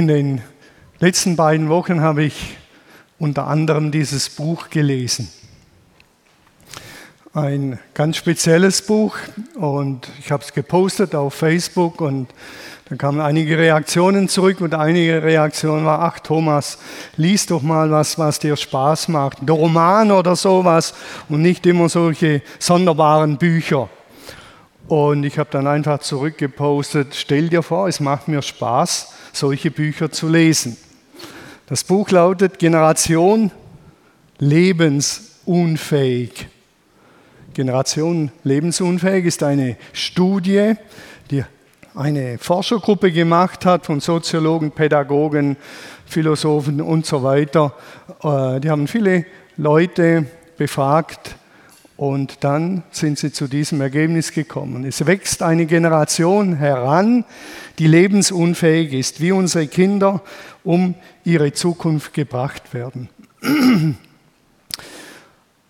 In den letzten beiden Wochen habe ich unter anderem dieses Buch gelesen. Ein ganz spezielles Buch und ich habe es gepostet auf Facebook und dann kamen einige Reaktionen zurück und einige Reaktionen war, ach Thomas, lies doch mal was, was dir Spaß macht, ein Roman oder sowas und nicht immer solche sonderbaren Bücher. Und ich habe dann einfach zurückgepostet, stell dir vor, es macht mir Spaß, solche Bücher zu lesen. Das Buch lautet Generation lebensunfähig. Generation lebensunfähig ist eine Studie, die eine Forschergruppe gemacht hat von Soziologen, Pädagogen, Philosophen und so weiter. Äh, die haben viele Leute befragt und dann sind sie zu diesem Ergebnis gekommen. Es wächst eine Generation heran, die lebensunfähig ist, wie unsere Kinder um ihre Zukunft gebracht werden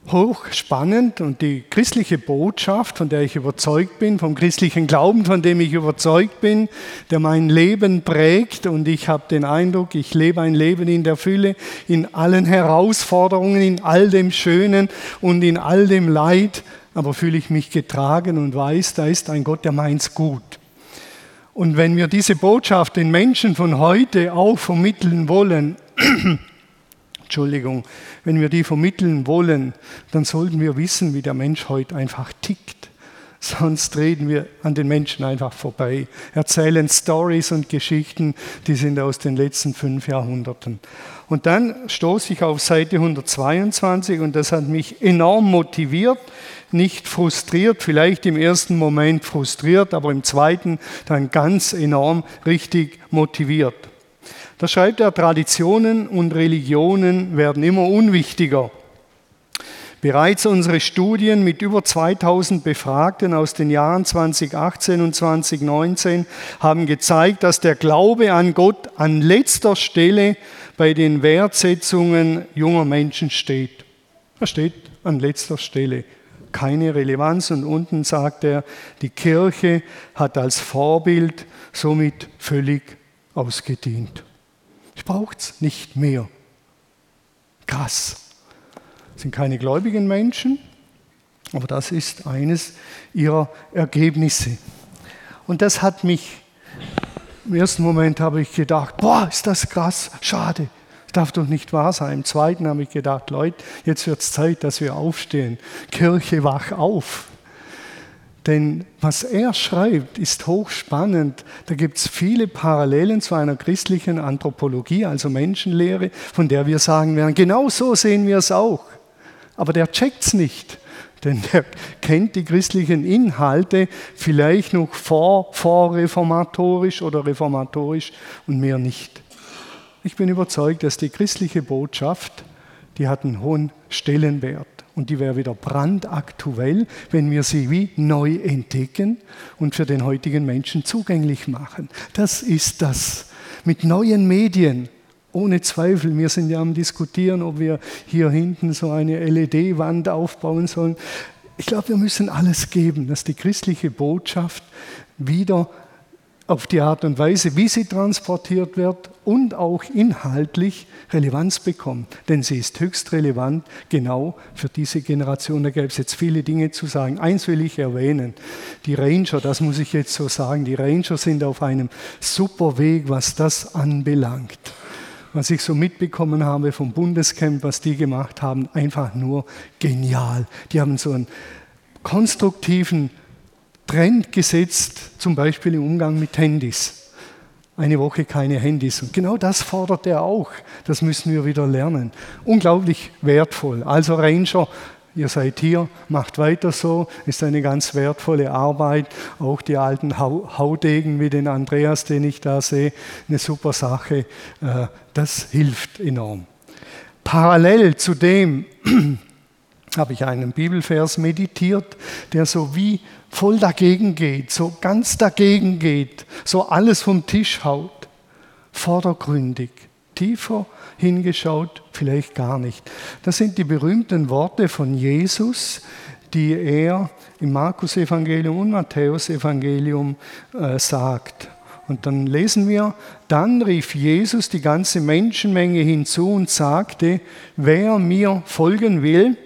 hochspannend und die christliche Botschaft, von der ich überzeugt bin, vom christlichen Glauben, von dem ich überzeugt bin, der mein Leben prägt und ich habe den Eindruck, ich lebe ein Leben in der Fülle, in allen Herausforderungen, in all dem Schönen und in all dem Leid, aber fühle ich mich getragen und weiß, da ist ein Gott, der meint's gut. Und wenn wir diese Botschaft den Menschen von heute auch vermitteln wollen, Entschuldigung, wenn wir die vermitteln wollen, dann sollten wir wissen, wie der Mensch heute einfach tickt. Sonst reden wir an den Menschen einfach vorbei, erzählen Stories und Geschichten, die sind aus den letzten fünf Jahrhunderten. Und dann stoße ich auf Seite 122 und das hat mich enorm motiviert, nicht frustriert, vielleicht im ersten Moment frustriert, aber im zweiten dann ganz enorm richtig motiviert. Da schreibt er, Traditionen und Religionen werden immer unwichtiger. Bereits unsere Studien mit über 2000 Befragten aus den Jahren 2018 und 2019 haben gezeigt, dass der Glaube an Gott an letzter Stelle bei den Wertsetzungen junger Menschen steht. Er steht an letzter Stelle. Keine Relevanz. Und unten sagt er, die Kirche hat als Vorbild somit völlig ausgedient. Ich brauche es nicht mehr. Krass. Das sind keine gläubigen Menschen, aber das ist eines ihrer Ergebnisse. Und das hat mich, im ersten Moment habe ich gedacht, boah, ist das krass, schade. Das darf doch nicht wahr sein. Im zweiten habe ich gedacht, Leute, jetzt wird es Zeit, dass wir aufstehen. Kirche, wach auf. Denn was er schreibt, ist hochspannend. Da gibt es viele Parallelen zu einer christlichen Anthropologie, also Menschenlehre, von der wir sagen werden, genau so sehen wir es auch. Aber der checkt es nicht, denn der kennt die christlichen Inhalte vielleicht noch vor, vorreformatorisch oder reformatorisch und mehr nicht. Ich bin überzeugt, dass die christliche Botschaft, die hat einen hohen Stellenwert und die wäre wieder brandaktuell, wenn wir sie wie neu entdecken und für den heutigen Menschen zugänglich machen. Das ist das. Mit neuen Medien, ohne Zweifel. Wir sind ja am Diskutieren, ob wir hier hinten so eine LED-Wand aufbauen sollen. Ich glaube, wir müssen alles geben, dass die christliche Botschaft wieder auf die Art und Weise, wie sie transportiert wird und auch inhaltlich Relevanz bekommt. Denn sie ist höchst relevant genau für diese Generation. Da gäbe es jetzt viele Dinge zu sagen. Eins will ich erwähnen. Die Ranger, das muss ich jetzt so sagen, die Ranger sind auf einem super Weg, was das anbelangt. Was ich so mitbekommen habe vom Bundescamp, was die gemacht haben, einfach nur genial. Die haben so einen konstruktiven Trend gesetzt, zum Beispiel im Umgang mit Handys. Eine Woche keine Handys. Und genau das fordert er auch. Das müssen wir wieder lernen. Unglaublich wertvoll. Also Ranger, ihr seid hier, macht weiter so, ist eine ganz wertvolle Arbeit. Auch die alten Haudegen wie den Andreas, den ich da sehe, eine super Sache. Äh, das hilft enorm. Parallel zu dem habe ich einen Bibelvers meditiert, der so wie voll dagegen geht, so ganz dagegen geht, so alles vom Tisch haut, vordergründig, tiefer hingeschaut, vielleicht gar nicht. Das sind die berühmten Worte von Jesus, die er im Markus-Evangelium und Matthäus-Evangelium äh, sagt. Und dann lesen wir, dann rief Jesus die ganze Menschenmenge hinzu und sagte, wer mir folgen will,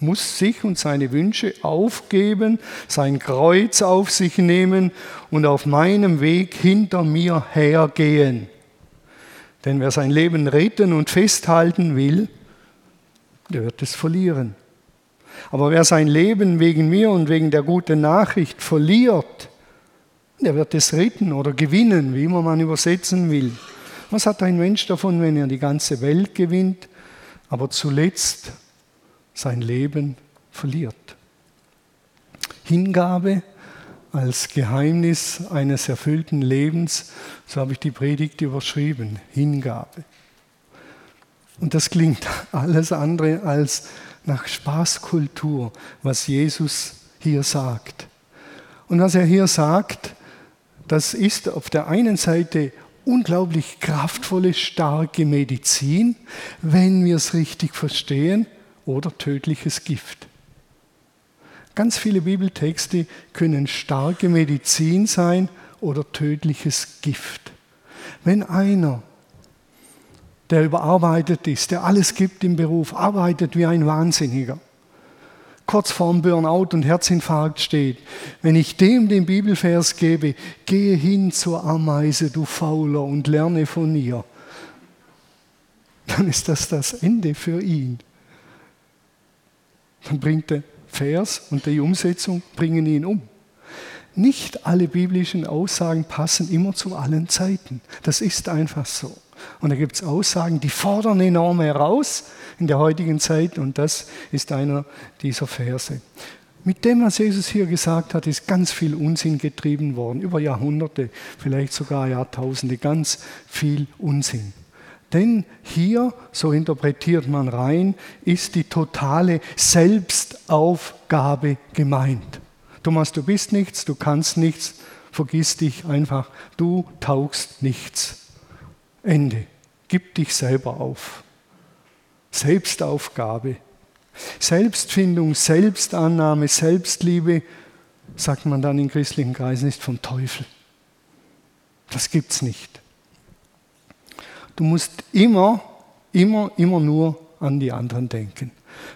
muss sich und seine Wünsche aufgeben, sein Kreuz auf sich nehmen und auf meinem Weg hinter mir hergehen. Denn wer sein Leben retten und festhalten will, der wird es verlieren. Aber wer sein Leben wegen mir und wegen der guten Nachricht verliert, der wird es retten oder gewinnen, wie immer man übersetzen will. Was hat ein Mensch davon, wenn er die ganze Welt gewinnt, aber zuletzt sein Leben verliert? Hingabe als Geheimnis eines erfüllten Lebens, so habe ich die Predigt überschrieben, Hingabe. Und das klingt alles andere als nach Spaßkultur, was Jesus hier sagt. Und was er hier sagt, das ist auf der einen Seite unglaublich kraftvolle, starke Medizin, wenn wir es richtig verstehen, oder tödliches Gift. Ganz viele Bibeltexte können starke Medizin sein oder tödliches Gift. Wenn einer der überarbeitet ist, der alles gibt im Beruf, arbeitet wie ein Wahnsinniger, kurz vorm Burnout und Herzinfarkt steht, wenn ich dem den Bibelvers gebe, gehe hin zur Ameise, du Fauler, und lerne von ihr, dann ist das das Ende für ihn. Dann bringt der Vers und die Umsetzung bringen ihn um. Nicht alle biblischen Aussagen passen immer zu allen Zeiten. Das ist einfach so. Und da gibt es Aussagen, die fordern enorm heraus in der heutigen Zeit und das ist einer dieser Verse. Mit dem, was Jesus hier gesagt hat, ist ganz viel Unsinn getrieben worden, über Jahrhunderte, vielleicht sogar Jahrtausende, ganz viel Unsinn. Denn hier, so interpretiert man rein, ist die totale Selbstaufgabe gemeint. Thomas, du bist nichts, du kannst nichts, vergiss dich einfach, du taugst nichts. Ende. Gib dich selber auf. Selbstaufgabe. Selbstfindung, Selbstannahme, Selbstliebe, sagt man dann in christlichen Kreisen, ist vom Teufel. Das gibt's nicht. Du musst immer, immer, immer nur an die anderen denken.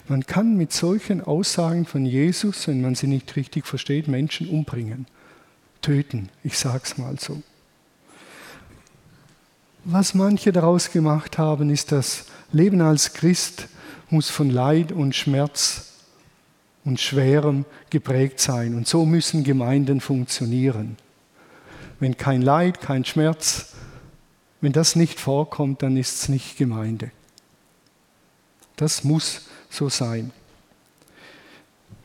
Man kann mit solchen Aussagen von Jesus, wenn man sie nicht richtig versteht, Menschen umbringen, töten. Ich sag's mal so. Was manche daraus gemacht haben, ist, das Leben als Christ muss von Leid und Schmerz und Schwerem geprägt sein. Und so müssen Gemeinden funktionieren. Wenn kein Leid, kein Schmerz, wenn das nicht vorkommt, dann ist es nicht Gemeinde. Das muss so sein.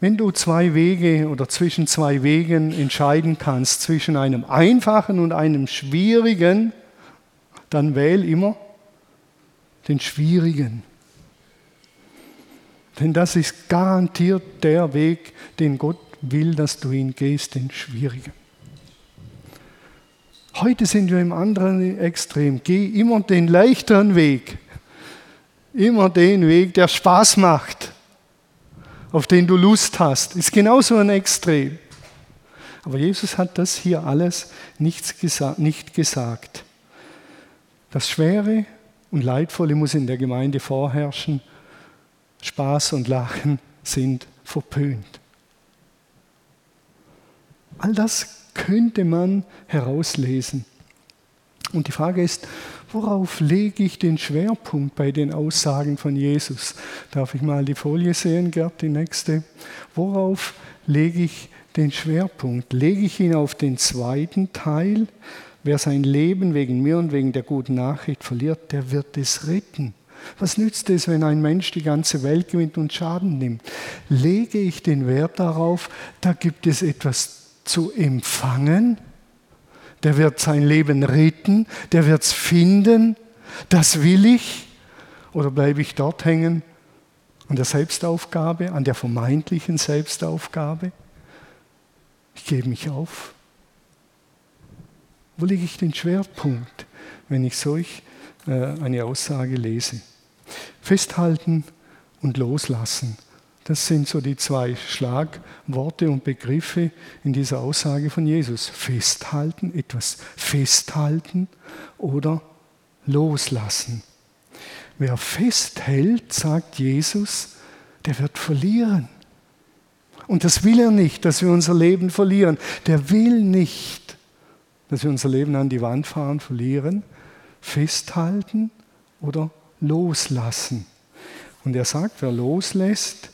Wenn du zwei Wege oder zwischen zwei Wegen entscheiden kannst, zwischen einem einfachen und einem schwierigen, dann wähl immer den schwierigen. Denn das ist garantiert der Weg, den Gott will, dass du ihn gehst, den schwierigen. Heute sind wir im anderen Extrem. Geh immer den leichteren Weg. Immer den Weg, der Spaß macht, auf den du Lust hast. Ist genauso ein Extrem. Aber Jesus hat das hier alles nicht gesagt. Das Schwere und Leidvolle muss in der Gemeinde vorherrschen. Spaß und Lachen sind verpönt. All das könnte man herauslesen. Und die Frage ist, worauf lege ich den Schwerpunkt bei den Aussagen von Jesus? Darf ich mal die Folie sehen, Gerd, die nächste? Worauf lege ich den Schwerpunkt? Lege ich ihn auf den zweiten Teil, Wer sein Leben wegen mir und wegen der guten Nachricht verliert, der wird es retten. Was nützt es, wenn ein Mensch die ganze Welt gewinnt und Schaden nimmt? Lege ich den Wert darauf, da gibt es etwas zu empfangen, der wird sein Leben retten, der wird es finden, das will ich, oder bleibe ich dort hängen an der Selbstaufgabe, an der vermeintlichen Selbstaufgabe? Ich gebe mich auf. Wo lege ich den Schwerpunkt, wenn ich solch äh, eine Aussage lese? Festhalten und loslassen. Das sind so die zwei Schlagworte und Begriffe in dieser Aussage von Jesus. Festhalten, etwas festhalten oder loslassen. Wer festhält, sagt Jesus, der wird verlieren. Und das will er nicht, dass wir unser Leben verlieren. Der will nicht, dass wir unser Leben an die Wand fahren, verlieren, festhalten oder loslassen. Und er sagt, wer loslässt,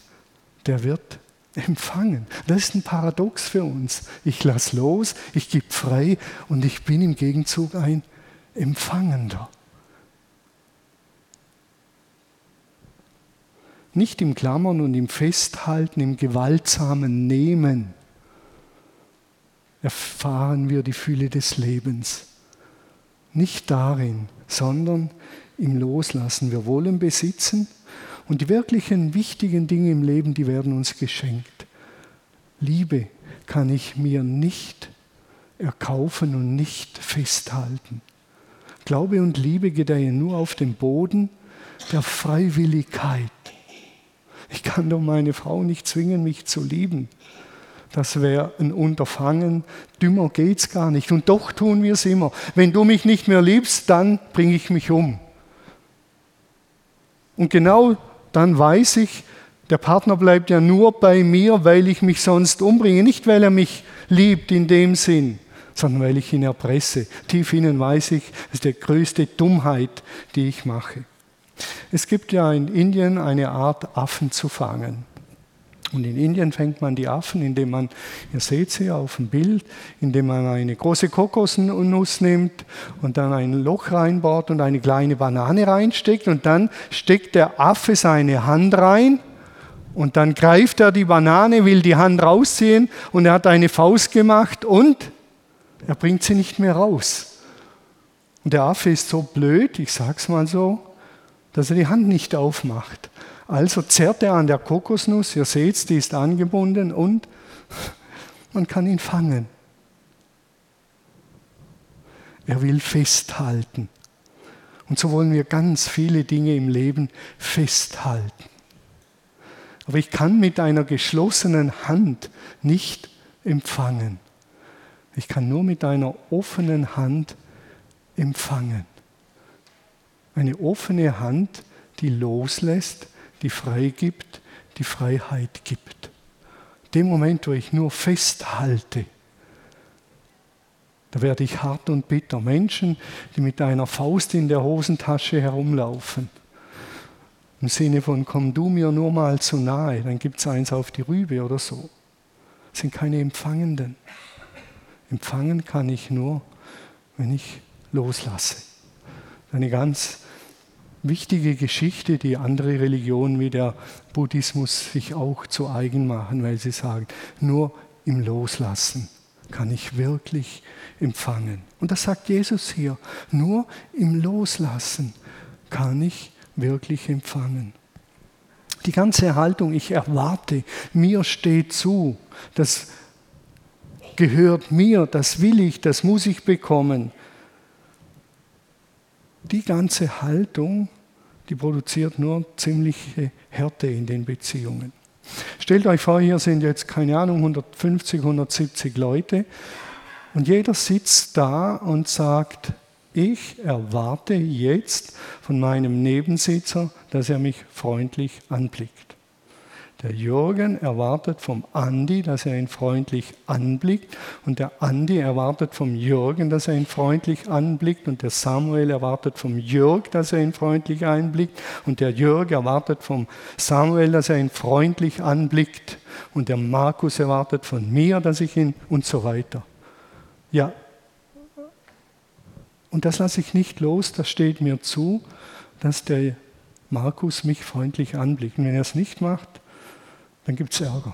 der wird empfangen. Das ist ein Paradox für uns. Ich lasse los, ich gebe frei und ich bin im Gegenzug ein Empfangender. Nicht im Klammern und im Festhalten, im gewaltsamen Nehmen erfahren wir die Fülle des Lebens. Nicht darin, sondern im Loslassen. Wir wollen besitzen, und die wirklichen wichtigen Dinge im Leben, die werden uns geschenkt. Liebe kann ich mir nicht erkaufen und nicht festhalten. Glaube und Liebe gedeihen nur auf dem Boden der Freiwilligkeit. Ich kann doch meine Frau nicht zwingen, mich zu lieben. Das wäre ein Unterfangen. Dümmer geht's gar nicht. Und doch tun wir es immer. Wenn du mich nicht mehr liebst, dann bringe ich mich um. Und genau dann weiß ich, der Partner bleibt ja nur bei mir, weil ich mich sonst umbringe. Nicht, weil er mich liebt in dem Sinn, sondern weil ich ihn erpresse. Tief innen weiß ich, das ist die größte Dummheit, die ich mache. Es gibt ja in Indien eine Art, Affen zu fangen. Und in Indien fängt man die Affen, indem man, ihr seht sie auf dem Bild, indem man eine große Kokosnuss nimmt und dann ein Loch reinbaut und eine kleine Banane reinsteckt und dann steckt der Affe seine Hand rein und dann greift er die Banane, will die Hand rausziehen und er hat eine Faust gemacht und er bringt sie nicht mehr raus. Und der Affe ist so blöd, ich sag's mal so, dass er die Hand nicht aufmacht. Also zerrt er an der Kokosnuss, ihr seht, die ist angebunden und man kann ihn fangen. Er will festhalten. Und so wollen wir ganz viele Dinge im Leben festhalten. Aber ich kann mit einer geschlossenen Hand nicht empfangen. Ich kann nur mit einer offenen Hand empfangen. Eine offene Hand, die loslässt, die freigibt, die Freiheit gibt. Dem Moment, wo ich nur festhalte, da werde ich hart und bitter. Menschen, die mit einer Faust in der Hosentasche herumlaufen. Im Sinne von, komm du mir nur mal zu nahe, dann gibt es eins auf die Rübe oder so. Das sind keine Empfangenden. Empfangen kann ich nur, wenn ich loslasse. Eine ganz wichtige Geschichte, die andere Religionen wie der Buddhismus sich auch zu eigen machen, weil sie sagen, nur im Loslassen kann ich wirklich empfangen. Und das sagt Jesus hier, nur im Loslassen kann ich wirklich empfangen. Die ganze Haltung, ich erwarte, mir steht zu, das gehört mir, das will ich, das muss ich bekommen. Die ganze Haltung die produziert nur ziemliche Härte in den Beziehungen. Stellt euch vor, hier sind jetzt, keine Ahnung, 150, 170 Leute und jeder sitzt da und sagt, ich erwarte jetzt von meinem Nebensitzer, dass er mich freundlich anblickt. Der Jürgen erwartet vom Andi, dass er ihn freundlich anblickt. Und der Andi erwartet vom Jürgen, dass er ihn freundlich anblickt. Und der Samuel erwartet vom Jörg, dass er ihn freundlich anblickt. Und der Jörg erwartet vom Samuel, dass er ihn freundlich anblickt. Und der Markus erwartet von mir, dass ich ihn und so weiter. Ja, und das lasse ich nicht los, das steht mir zu, dass der Markus mich freundlich anblickt. Und wenn er es nicht macht, dann gibt es Ärger.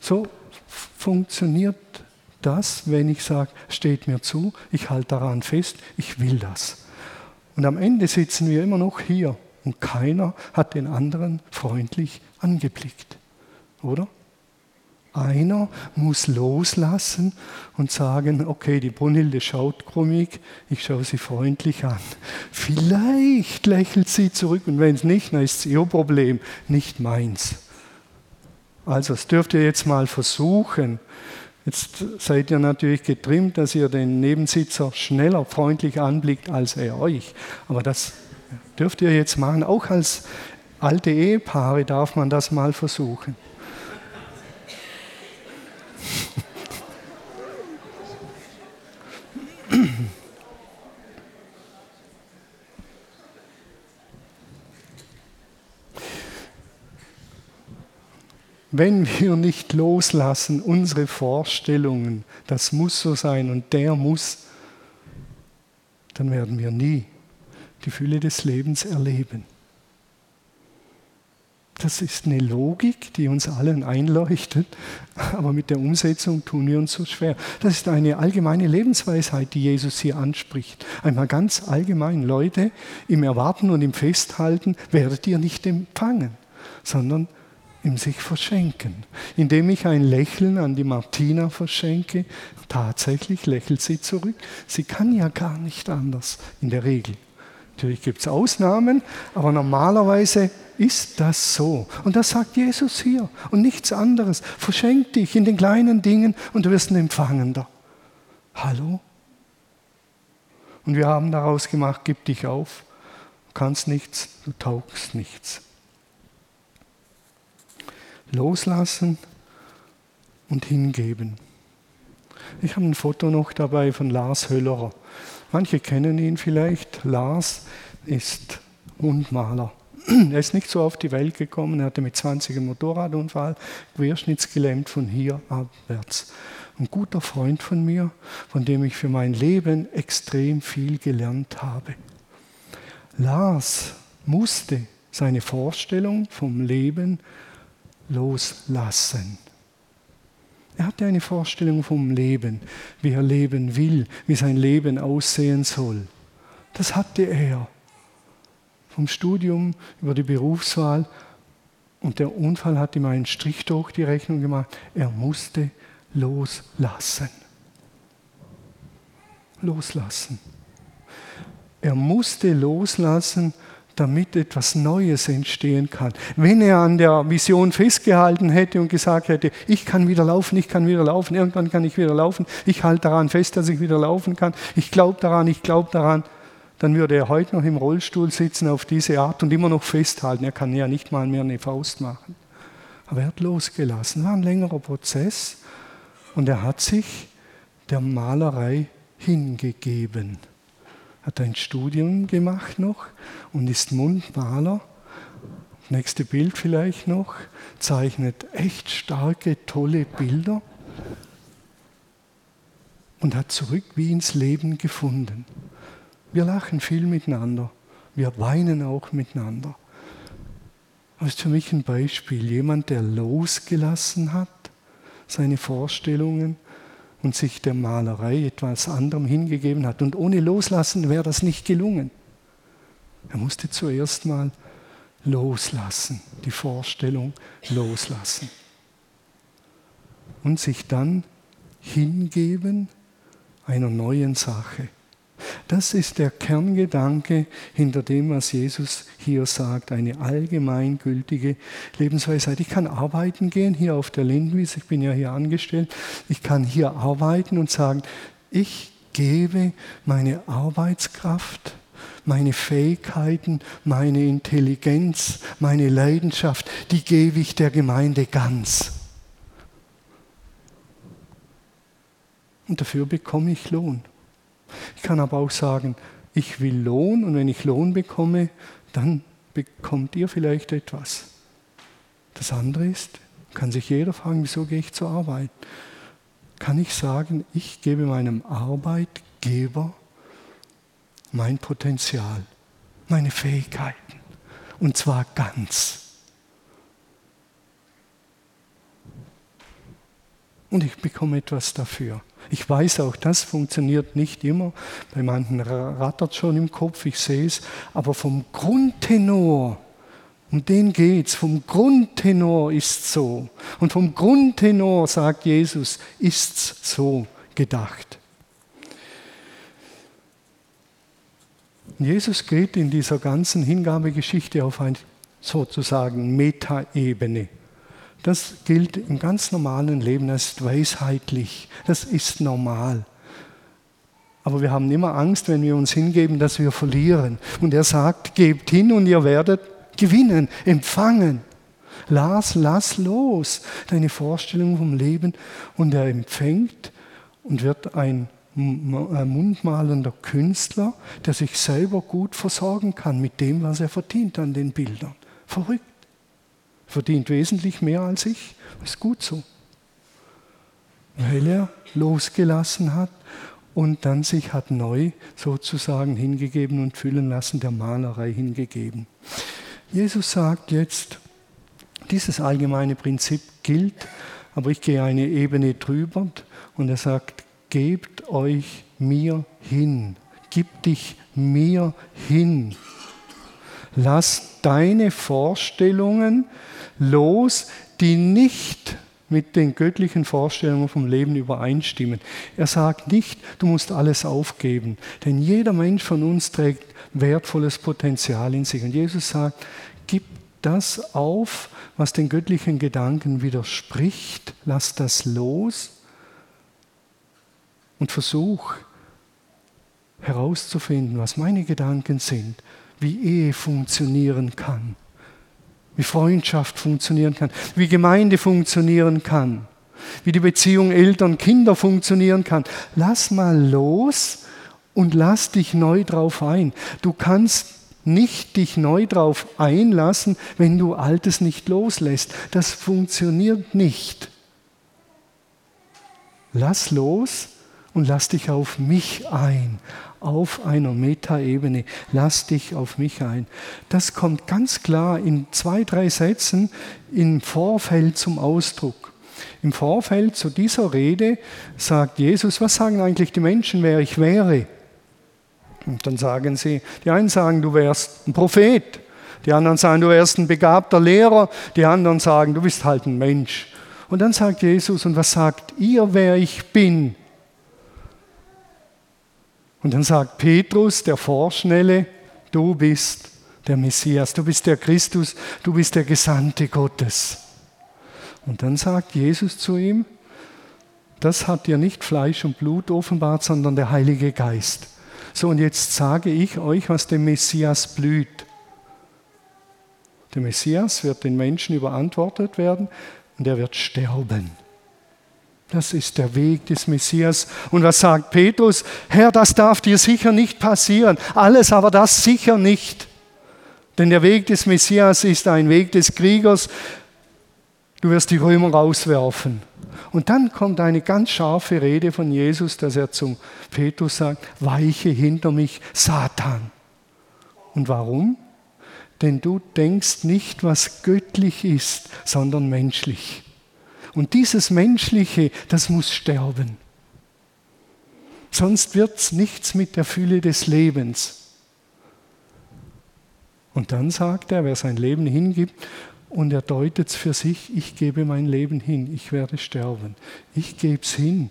So funktioniert das, wenn ich sage, steht mir zu, ich halte daran fest, ich will das. Und am Ende sitzen wir immer noch hier und keiner hat den anderen freundlich angeblickt. Oder? Einer muss loslassen und sagen, okay, die Brunhilde schaut krummig, ich schaue sie freundlich an. Vielleicht lächelt sie zurück und wenn es nicht, dann ist es ihr Problem, nicht meins. Also das dürft ihr jetzt mal versuchen. Jetzt seid ihr natürlich getrimmt, dass ihr den Nebensitzer schneller freundlich anblickt als er euch. Aber das dürft ihr jetzt machen. Auch als alte Ehepaare darf man das mal versuchen. Wenn wir nicht loslassen, unsere Vorstellungen, das muss so sein und der muss, dann werden wir nie die Fülle des Lebens erleben. Das ist eine Logik, die uns allen einleuchtet, aber mit der Umsetzung tun wir uns so schwer. Das ist eine allgemeine Lebensweisheit, die Jesus hier anspricht. Einmal ganz allgemein, Leute, im Erwarten und im Festhalten werdet ihr nicht empfangen, sondern im sich verschenken. Indem ich ein Lächeln an die Martina verschenke, tatsächlich lächelt sie zurück. Sie kann ja gar nicht anders in der Regel. Natürlich gibt es Ausnahmen, aber normalerweise ist das so. Und das sagt Jesus hier und nichts anderes. Verschenk dich in den kleinen Dingen und du wirst ein Empfangender. Hallo? Und wir haben daraus gemacht, gib dich auf, du kannst nichts, du taugst nichts loslassen und hingeben. Ich habe ein Foto noch dabei von Lars Höllerer. Manche kennen ihn vielleicht. Lars ist Mundmaler. Er ist nicht so auf die Welt gekommen. Er hatte mit 20 einen Motorradunfall, querschnittsgelähmt von hier abwärts. Ein guter Freund von mir, von dem ich für mein Leben extrem viel gelernt habe. Lars musste seine Vorstellung vom Leben loslassen. Er hatte eine Vorstellung vom Leben, wie er leben will, wie sein Leben aussehen soll. Das hatte er. Vom Studium über die Berufswahl und der Unfall hat ihm einen Strich durch die Rechnung gemacht. Er musste loslassen. Loslassen. Er musste loslassen, damit etwas Neues entstehen kann. Wenn er an der Vision festgehalten hätte und gesagt hätte, ich kann wieder laufen, ich kann wieder laufen, irgendwann kann ich wieder laufen, ich halte daran fest, dass ich wieder laufen kann, ich glaube daran, ich glaube daran, dann würde er heute noch im Rollstuhl sitzen auf diese Art und immer noch festhalten. Er kann ja nicht mal mehr eine Faust machen. Aber er hat losgelassen. War ein längerer Prozess und er hat sich der Malerei hingegeben hat ein Studium gemacht noch und ist Mundmaler. Nächste Bild vielleicht noch, zeichnet echt starke, tolle Bilder und hat zurück wie ins Leben gefunden. Wir lachen viel miteinander, wir weinen auch miteinander. Das ist für mich ein Beispiel, jemand, der losgelassen hat, seine Vorstellungen, und sich der Malerei etwas anderem hingegeben hat. Und ohne Loslassen wäre das nicht gelungen. Er musste zuerst mal loslassen, die Vorstellung loslassen. Und sich dann hingeben einer neuen Sache. Das ist der Kerngedanke hinter dem, was Jesus hier sagt, eine allgemeingültige Lebensweisheit. Ich kann arbeiten gehen hier auf der Lindwiese, ich bin ja hier angestellt, ich kann hier arbeiten und sagen, ich gebe meine Arbeitskraft, meine Fähigkeiten, meine Intelligenz, meine Leidenschaft, die gebe ich der Gemeinde ganz. Und dafür bekomme ich Lohn. Ich kann aber auch sagen, ich will Lohn und wenn ich Lohn bekomme, dann bekommt ihr vielleicht etwas. Das andere ist, kann sich jeder fragen, wieso gehe ich zur Arbeit? Kann ich sagen, ich gebe meinem Arbeitgeber mein Potenzial, meine Fähigkeiten und zwar ganz. Und ich bekomme etwas dafür. Ich weiß auch, das funktioniert nicht immer. Bei manchen rattert schon im Kopf, ich sehe es. Aber vom Grundtenor Um den geht's. Vom Grundtenor ist so. Und vom Grundtenor, sagt Jesus, ist's so gedacht. Jesus geht in dieser ganzen Hingabegeschichte auf eine sozusagen Metaebene. Das gilt im ganz normalen Leben, ist weisheitlich, das ist normal. Aber wir haben immer Angst, wenn wir uns hingeben, dass wir verlieren. Und er sagt, gebt hin und ihr werdet gewinnen, empfangen. Lass, lass los deine Vorstellung vom Leben und er empfängt und wird ein mundmalender Künstler, der sich selber gut versorgen kann mit dem, was er verdient an den Bildern. Verrückt. Verdient wesentlich mehr als ich. Ist gut so. Weil er losgelassen hat und dann sich hat neu sozusagen hingegeben und füllen lassen, der Malerei hingegeben. Jesus sagt jetzt, dieses allgemeine Prinzip gilt, aber ich gehe eine Ebene drüber und er sagt, gebt euch mir hin, gib dich mir hin. Lass deine Vorstellungen los, die nicht mit den göttlichen Vorstellungen vom Leben übereinstimmen. Er sagt nicht, du musst alles aufgeben, denn jeder Mensch von uns trägt wertvolles Potenzial in sich. Und Jesus sagt, gib das auf, was den göttlichen Gedanken widerspricht, lass das los und versuch herauszufinden, was meine Gedanken sind, wie Ehe funktionieren kann, wie Freundschaft funktionieren kann, wie Gemeinde funktionieren kann, wie die Beziehung Eltern-Kinder funktionieren kann. Lass mal los und lass dich neu drauf ein. Du kannst nicht dich neu drauf einlassen, wenn du Altes nicht loslässt. Das funktioniert nicht. Lass los und lass dich auf mich ein, auf einer Metaebene. Lass dich auf mich ein. Das kommt ganz klar in zwei, drei Sätzen im Vorfeld zum Ausdruck. Im Vorfeld zu dieser Rede sagt Jesus, was sagen eigentlich die Menschen, wer ich wäre? Und dann sagen sie, die einen sagen, du wärst ein Prophet, die anderen sagen, du wärst ein begabter Lehrer, die anderen sagen, du bist halt ein Mensch. Und dann sagt Jesus, und was sagt ihr, wer ich bin? Und dann sagt Petrus, der Vorschnelle, du bist der Messias, du bist der Christus, du bist der Gesandte Gottes. Und dann sagt Jesus zu ihm, das hat dir nicht Fleisch und Blut offenbart, sondern der Heilige Geist. So, und jetzt sage ich euch, was dem Messias blüht. Der Messias wird den Menschen überantwortet werden und er wird sterben. Das ist der Weg des Messias. Und was sagt Petrus? Herr, das darf dir sicher nicht passieren. Alles, aber das sicher nicht. Denn der Weg des Messias ist ein Weg des Kriegers. Du wirst die Römer rauswerfen. Und dann kommt eine ganz scharfe Rede von Jesus, dass er zum Petrus sagt, weiche hinter mich, Satan. Und warum? Denn du denkst nicht, was göttlich ist, sondern menschlich. Und dieses Menschliche, das muss sterben. Sonst wird es nichts mit der Fülle des Lebens. Und dann sagt er, wer sein Leben hingibt, und er deutet es für sich, ich gebe mein Leben hin, ich werde sterben. Ich gebe es hin.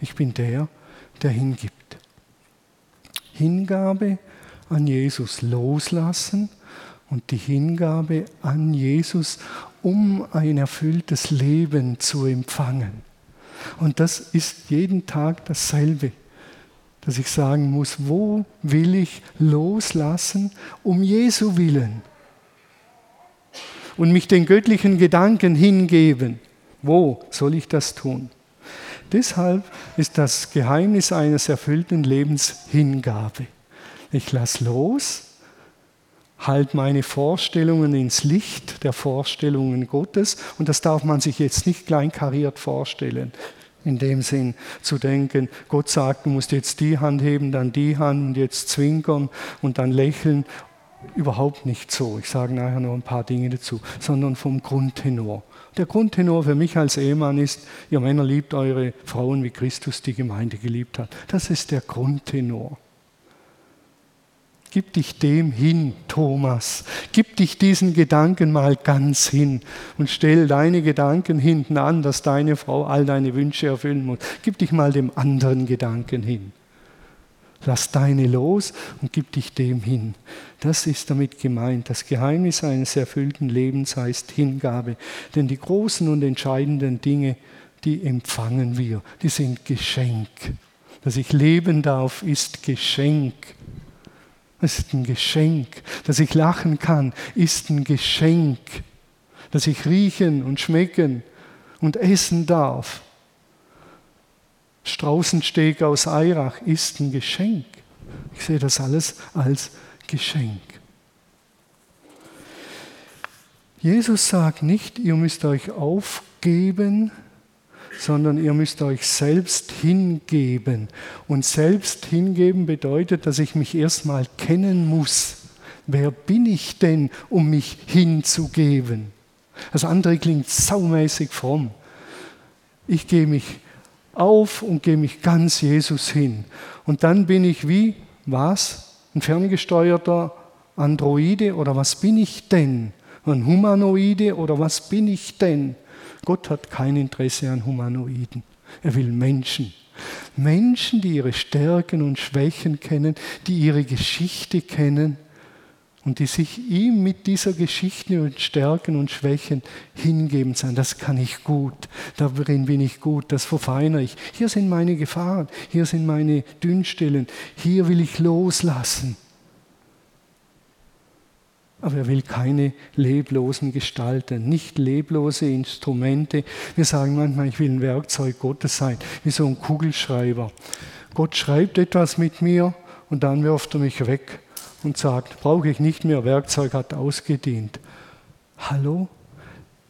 Ich bin der, der hingibt. Hingabe an Jesus loslassen und die Hingabe an Jesus um ein erfülltes Leben zu empfangen. Und das ist jeden Tag dasselbe, dass ich sagen muss, wo will ich loslassen um Jesu willen und mich den göttlichen Gedanken hingeben. Wo soll ich das tun? Deshalb ist das Geheimnis eines erfüllten Lebens Hingabe. Ich lasse los halt meine Vorstellungen ins Licht der Vorstellungen Gottes. Und das darf man sich jetzt nicht kleinkariert vorstellen. In dem Sinn zu denken, Gott sagt, du musst jetzt die Hand heben, dann die Hand und jetzt zwinkern und dann lächeln. Überhaupt nicht so. Ich sage nachher noch ein paar Dinge dazu, sondern vom Grundtenor. Der Grundtenor für mich als Ehemann ist, ihr Männer liebt eure Frauen, wie Christus die Gemeinde geliebt hat. Das ist der Grundtenor. Gib dich dem hin, Thomas. Gib dich diesen Gedanken mal ganz hin und stell deine Gedanken hinten an, dass deine Frau all deine Wünsche erfüllen muss. Gib dich mal dem anderen Gedanken hin. Lass deine los und gib dich dem hin. Das ist damit gemeint. Das Geheimnis eines erfüllten Lebens heißt Hingabe. Denn die großen und entscheidenden Dinge, die empfangen wir. Die sind Geschenk. Dass ich leben darf, ist Geschenk. Es ist ein Geschenk. Dass ich lachen kann, ist ein Geschenk. Dass ich riechen und schmecken und essen darf. Straußensteg aus Eirach ist ein Geschenk. Ich sehe das alles als Geschenk. Jesus sagt nicht, ihr müsst euch aufgeben, sondern ihr müsst euch selbst hingeben. Und selbst hingeben bedeutet, dass ich mich erstmal kennen muss. Wer bin ich denn, um mich hinzugeben? Das andere klingt saumäßig fromm. Ich gehe mich auf und gehe mich ganz Jesus hin. Und dann bin ich wie, was? Ein ferngesteuerter Androide oder was bin ich denn? Ein Humanoide oder was bin ich denn? Gott hat kein Interesse an Humanoiden. Er will Menschen. Menschen, die ihre Stärken und Schwächen kennen, die ihre Geschichte kennen und die sich ihm mit dieser Geschichte und Stärken und Schwächen hingeben sein. Das kann ich gut, darin bin ich gut, das verfeinere ich. Hier sind meine Gefahren, hier sind meine Dünnstellen, hier will ich loslassen aber er will keine leblosen Gestalten, nicht leblose Instrumente. Wir sagen manchmal, ich will ein Werkzeug Gottes sein, wie so ein Kugelschreiber. Gott schreibt etwas mit mir und dann wirft er mich weg und sagt, brauche ich nicht mehr, Werkzeug hat ausgedient. Hallo?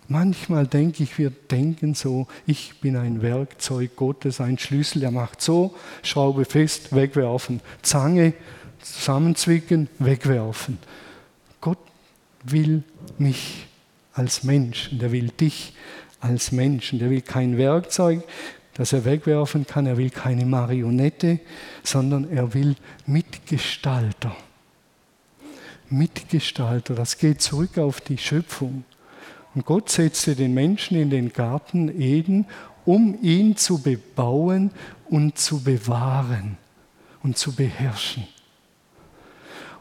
Manchmal denke ich, wir denken so, ich bin ein Werkzeug Gottes, ein Schlüssel, der macht so, Schraube fest, wegwerfen, Zange zusammenzwicken, wegwerfen will mich als Mensch und er will dich als Mensch und er will kein Werkzeug, das er wegwerfen kann, er will keine Marionette, sondern er will Mitgestalter. Mitgestalter, das geht zurück auf die Schöpfung. Und Gott setzte den Menschen in den Garten Eden, um ihn zu bebauen und zu bewahren und zu beherrschen.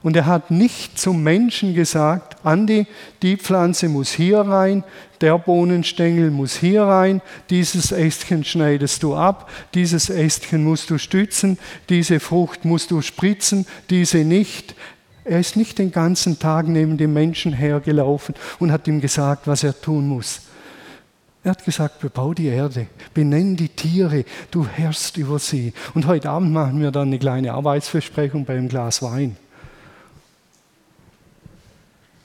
Und er hat nicht zum Menschen gesagt, Andi, die Pflanze muss hier rein, der Bohnenstängel muss hier rein, dieses Ästchen schneidest du ab, dieses Ästchen musst du stützen, diese Frucht musst du spritzen, diese nicht. Er ist nicht den ganzen Tag neben dem Menschen hergelaufen und hat ihm gesagt, was er tun muss. Er hat gesagt, bebau die Erde, benenn die Tiere, du herrschst über sie. Und heute Abend machen wir dann eine kleine Arbeitsversprechung beim Glas Wein.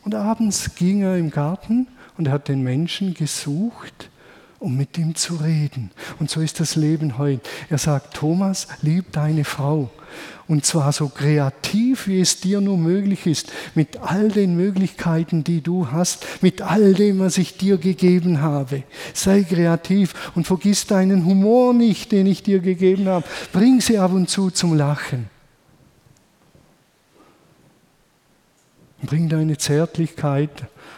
Und abends ging er im Garten und er hat den Menschen gesucht, um mit ihm zu reden. Und so ist das Leben heute. Er sagt, Thomas, lieb deine Frau. Und zwar so kreativ, wie es dir nur möglich ist, mit all den Möglichkeiten, die du hast, mit all dem, was ich dir gegeben habe. Sei kreativ und vergiss deinen Humor nicht, den ich dir gegeben habe. Bring sie ab und zu zum Lachen. Bring deine Zärtlichkeit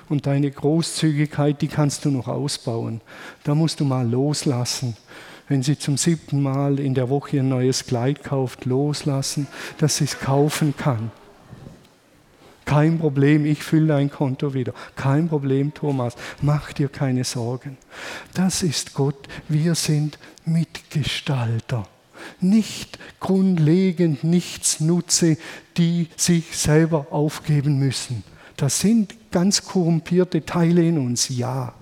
und deine Großzügigkeit, die kannst du noch ausbauen. Da musst du mal loslassen. Wenn sie zum siebten Mal in der Woche ein neues Kleid kauft, loslassen, dass sie es kaufen kann. Kein Problem, ich fülle dein Konto wieder. Kein Problem, Thomas. Mach dir keine Sorgen. Das ist Gott. Wir sind Mitgestalter nicht grundlegend nichts nutze, die sich selber aufgeben müssen. Das sind ganz korrumpierte Teile in uns, ja.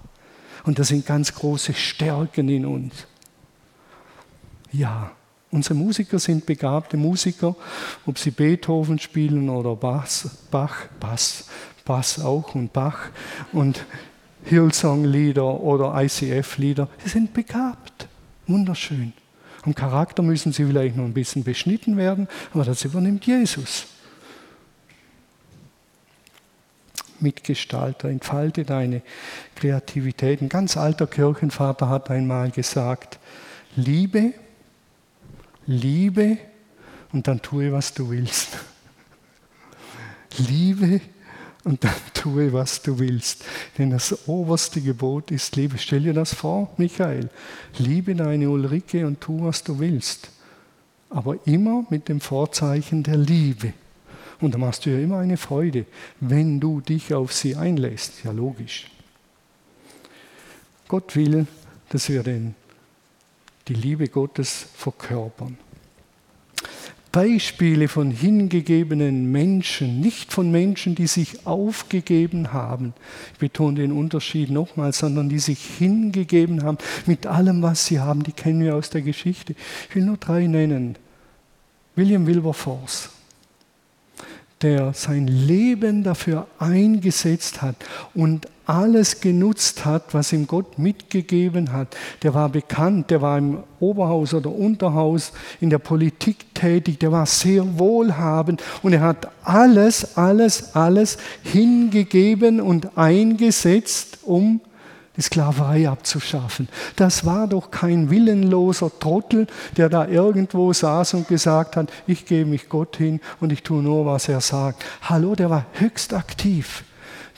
Und das sind ganz große Stärken in uns. Ja, unsere Musiker sind begabte Musiker, ob sie Beethoven spielen oder Bass, Bach, Bass, Bass auch und Bach und Hillsong-Lieder oder ICF-Lieder. Sie sind begabt, wunderschön. Am Charakter müssen sie vielleicht noch ein bisschen beschnitten werden, aber das übernimmt Jesus. Mitgestalter, entfalte deine Kreativität. Ein ganz alter Kirchenvater hat einmal gesagt, liebe, liebe und dann tue, was du willst. Liebe und dann tue, was du willst. Denn das oberste Gebot ist Liebe. Stell dir das vor, Michael. Liebe deine Ulrike und tu, was du willst. Aber immer mit dem Vorzeichen der Liebe. Und da machst du ja immer eine Freude, wenn du dich auf sie einlässt. Ja, logisch. Gott will, dass wir den, die Liebe Gottes verkörpern. Beispiele von hingegebenen Menschen, nicht von Menschen, die sich aufgegeben haben. Ich betone den Unterschied nochmals, sondern die sich hingegeben haben mit allem, was sie haben. Die kennen wir aus der Geschichte. Ich will nur drei nennen. William Wilberforce, der sein Leben dafür eingesetzt hat und alles genutzt hat, was ihm Gott mitgegeben hat. Der war bekannt, der war im Oberhaus oder Unterhaus in der Politik tätig, der war sehr wohlhabend und er hat alles, alles, alles hingegeben und eingesetzt, um die Sklaverei abzuschaffen. Das war doch kein willenloser Trottel, der da irgendwo saß und gesagt hat, ich gebe mich Gott hin und ich tue nur, was er sagt. Hallo, der war höchst aktiv.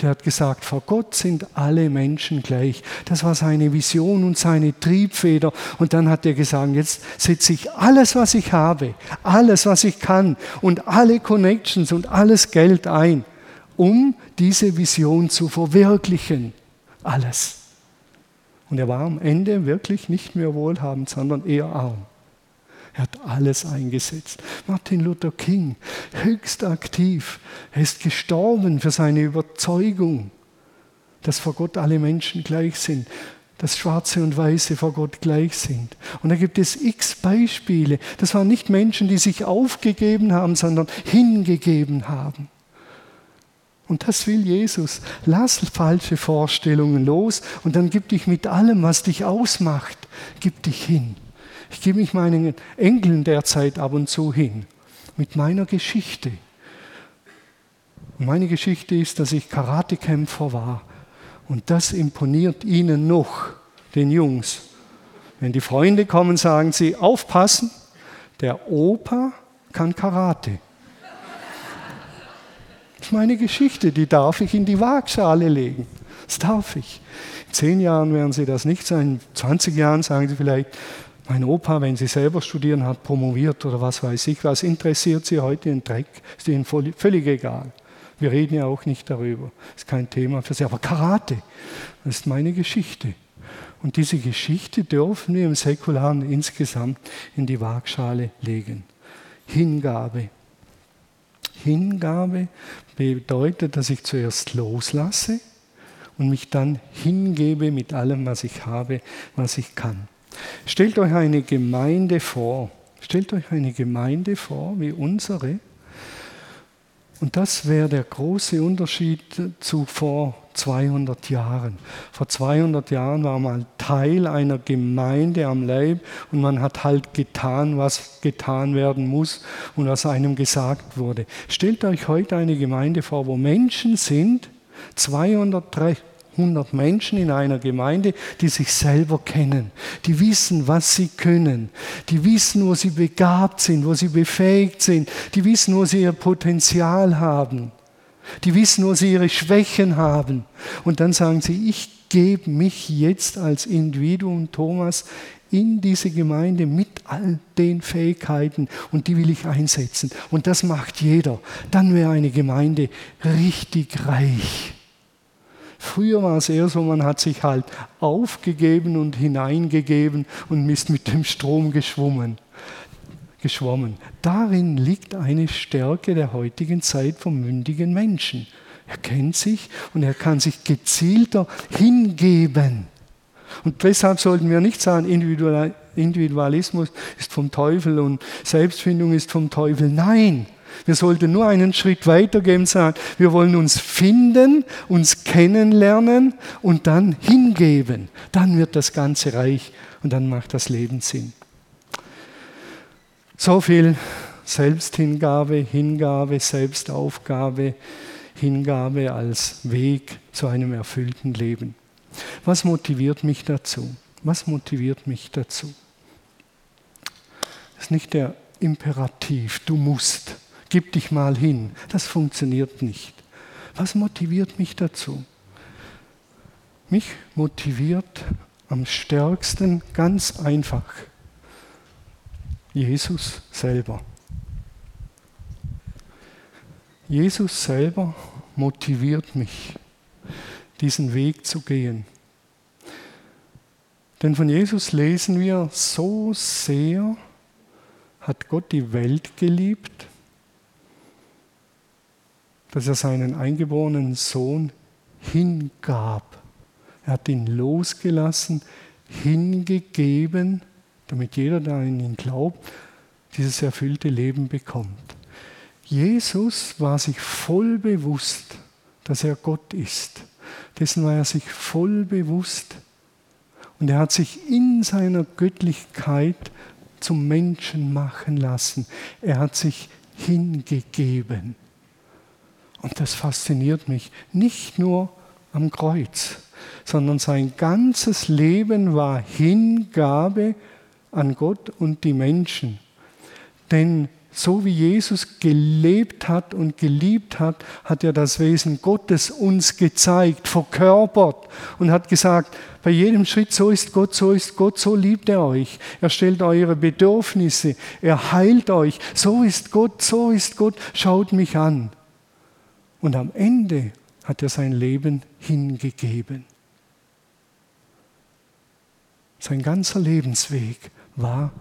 Der hat gesagt, vor Gott sind alle Menschen gleich. Das war seine Vision und seine Triebfeder. Und dann hat er gesagt, jetzt setze ich alles, was ich habe, alles, was ich kann und alle Connections und alles Geld ein, um diese Vision zu verwirklichen. Alles. Und er war am Ende wirklich nicht mehr wohlhabend, sondern eher arm. Er hat alles eingesetzt. Martin Luther King, höchst aktiv. Er ist gestorben für seine Überzeugung, dass vor Gott alle Menschen gleich sind, dass Schwarze und Weiße vor Gott gleich sind. Und da gibt es x Beispiele. Das waren nicht Menschen, die sich aufgegeben haben, sondern hingegeben haben. Und das will Jesus. Lass falsche Vorstellungen los und dann gib dich mit allem, was dich ausmacht, gib dich hin. Ich gebe mich meinen Enkeln derzeit ab und zu hin, mit meiner Geschichte. Und meine Geschichte ist, dass ich Karatekämpfer war. Und das imponiert ihnen noch, den Jungs. Wenn die Freunde kommen, sagen sie, aufpassen, der Opa kann Karate. Das ist meine Geschichte, die darf ich in die Waagschale legen. Das darf ich. In zehn Jahren werden Sie das nicht sein, in 20 Jahren sagen Sie vielleicht, mein Opa, wenn Sie selber studieren, hat promoviert oder was weiß ich, was interessiert Sie heute in Dreck? Ist Ihnen völlig egal. Wir reden ja auch nicht darüber. Ist kein Thema für Sie. Aber Karate, das ist meine Geschichte. Und diese Geschichte dürfen wir im Säkularen insgesamt in die Waagschale legen. Hingabe. Hingabe bedeutet, dass ich zuerst loslasse und mich dann hingebe mit allem, was ich habe, was ich kann. Stellt euch eine Gemeinde vor. Stellt euch eine Gemeinde vor wie unsere. Und das wäre der große Unterschied zu vor 200 Jahren. Vor 200 Jahren war man Teil einer Gemeinde am Leib und man hat halt getan, was getan werden muss und was einem gesagt wurde. Stellt euch heute eine Gemeinde vor, wo Menschen sind, 200, 300 Menschen in einer Gemeinde, die sich selber kennen, die wissen, was sie können, die wissen, wo sie begabt sind, wo sie befähigt sind, die wissen, wo sie ihr Potenzial haben. Die wissen, wo sie ihre Schwächen haben. Und dann sagen sie, ich gebe mich jetzt als Individuum Thomas in diese Gemeinde mit all den Fähigkeiten und die will ich einsetzen. Und das macht jeder. Dann wäre eine Gemeinde richtig reich. Früher war es eher so, man hat sich halt aufgegeben und hineingegeben und ist mit dem Strom geschwommen geschwommen. Darin liegt eine Stärke der heutigen Zeit vom mündigen Menschen. Er kennt sich und er kann sich gezielter hingeben. Und deshalb sollten wir nicht sagen, Individualismus ist vom Teufel und Selbstfindung ist vom Teufel. Nein, wir sollten nur einen Schritt weitergehen und sagen, wir wollen uns finden, uns kennenlernen und dann hingeben. Dann wird das Ganze reich und dann macht das Leben Sinn. So viel Selbsthingabe, Hingabe, Selbstaufgabe, Hingabe als Weg zu einem erfüllten Leben. Was motiviert mich dazu? Was motiviert mich dazu? Das ist nicht der Imperativ, du musst. gib dich mal hin. Das funktioniert nicht. Was motiviert mich dazu? Mich motiviert am stärksten ganz einfach Jesus selber. Jesus selber motiviert mich, diesen Weg zu gehen. Denn von Jesus lesen wir, so sehr hat Gott die Welt geliebt, dass er seinen eingeborenen Sohn hingab. Er hat ihn losgelassen, hingegeben, damit jeder, der an ihn glaubt, dieses erfüllte Leben bekommt. Jesus war sich voll bewusst, dass er Gott ist. Dessen war er sich voll bewusst. Und er hat sich in seiner Göttlichkeit zum Menschen machen lassen. Er hat sich hingegeben. Und das fasziniert mich. Nicht nur am Kreuz, sondern sein ganzes Leben war Hingabe an Gott und die Menschen. Denn so wie Jesus gelebt hat und geliebt hat, hat er das Wesen Gottes uns gezeigt, verkörpert und hat gesagt, bei jedem Schritt, so ist Gott, so ist Gott, so liebt er euch. Er stellt eure Bedürfnisse, er heilt euch. So ist Gott, so ist Gott, schaut mich an. Und am Ende hat er sein Leben hingegeben. Sein ganzer Lebensweg war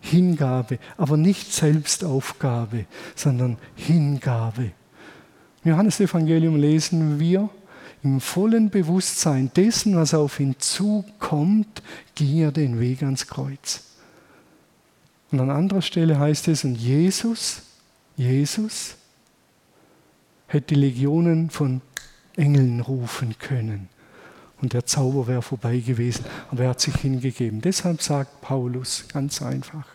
Hingabe, aber nicht Selbstaufgabe, sondern Hingabe. Im Johannesevangelium lesen wir, im vollen Bewusstsein dessen, was auf ihn zukommt, ging er den Weg ans Kreuz. Und an anderer Stelle heißt es, und Jesus, Jesus, hätte Legionen von Engeln rufen können. Und der Zauber wäre vorbei gewesen, aber er hat sich hingegeben. Deshalb sagt Paulus ganz einfach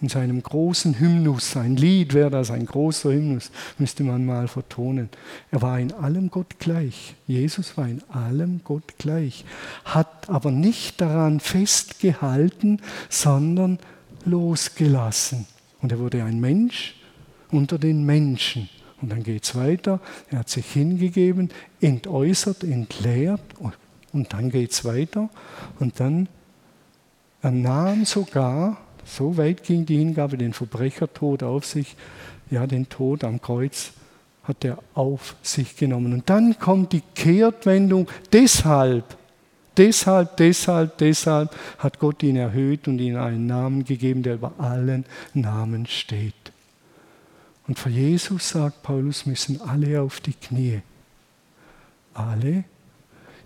in seinem großen Hymnus, ein Lied wäre das, ein großer Hymnus, müsste man mal vertonen. Er war in allem Gott gleich. Jesus war in allem Gott gleich, hat aber nicht daran festgehalten, sondern losgelassen. Und er wurde ein Mensch unter den Menschen. Und dann geht es weiter. Er hat sich hingegeben, entäußert, entleert und dann geht es weiter. Und dann, er nahm sogar, so weit ging die Hingabe, den Verbrechertod auf sich, ja, den Tod am Kreuz hat er auf sich genommen. Und dann kommt die Kehrtwendung, deshalb, deshalb, deshalb, deshalb hat Gott ihn erhöht und ihm einen Namen gegeben, der über allen Namen steht. Und vor Jesus, sagt Paulus, müssen alle auf die Knie. Alle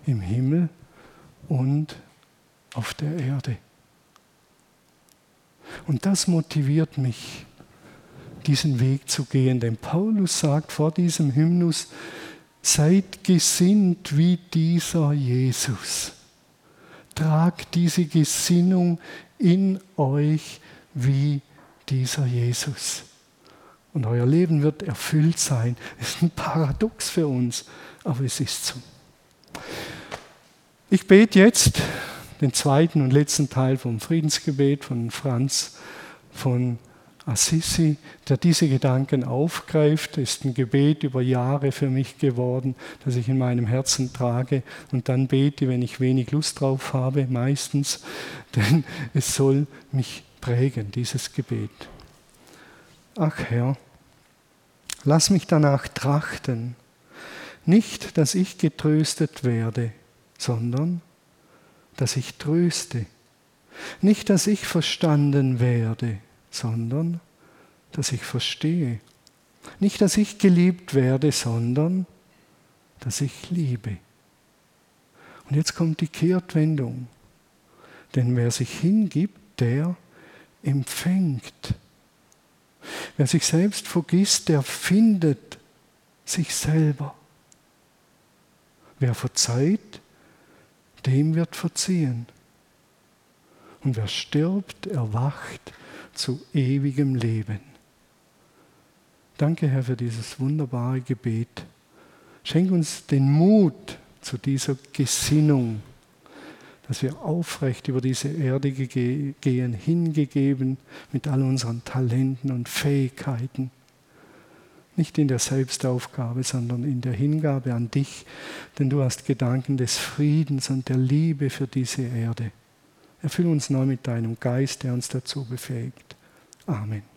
im Himmel und auf der Erde. Und das motiviert mich, diesen Weg zu gehen. Denn Paulus sagt vor diesem Hymnus, seid gesinnt wie dieser Jesus. Tragt diese Gesinnung in euch wie dieser Jesus. Und euer Leben wird erfüllt sein. Das ist ein Paradox für uns, aber es ist so. Ich bete jetzt den zweiten und letzten Teil vom Friedensgebet von Franz von Assisi, der diese Gedanken aufgreift, ist ein Gebet über Jahre für mich geworden, das ich in meinem Herzen trage und dann bete, wenn ich wenig Lust drauf habe, meistens, denn es soll mich prägen, dieses Gebet. Ach Herr, lass mich danach trachten, nicht, dass ich getröstet werde, sondern dass ich tröste. Nicht, dass ich verstanden werde, sondern dass ich verstehe. Nicht, dass ich geliebt werde, sondern dass ich liebe. Und jetzt kommt die Kehrtwendung. Denn wer sich hingibt, der empfängt. Wer sich selbst vergisst, der findet sich selber. Wer verzeiht, dem wird verziehen. Und wer stirbt, erwacht zu ewigem Leben. Danke, Herr, für dieses wunderbare Gebet. Schenk uns den Mut zu dieser Gesinnung, dass wir aufrecht über diese Erde gehen, hingegeben mit all unseren Talenten und Fähigkeiten. Nicht in der Selbstaufgabe, sondern in der Hingabe an dich, denn du hast Gedanken des Friedens und der Liebe für diese Erde. Erfüll uns neu mit deinem Geist, der uns dazu befähigt. Amen.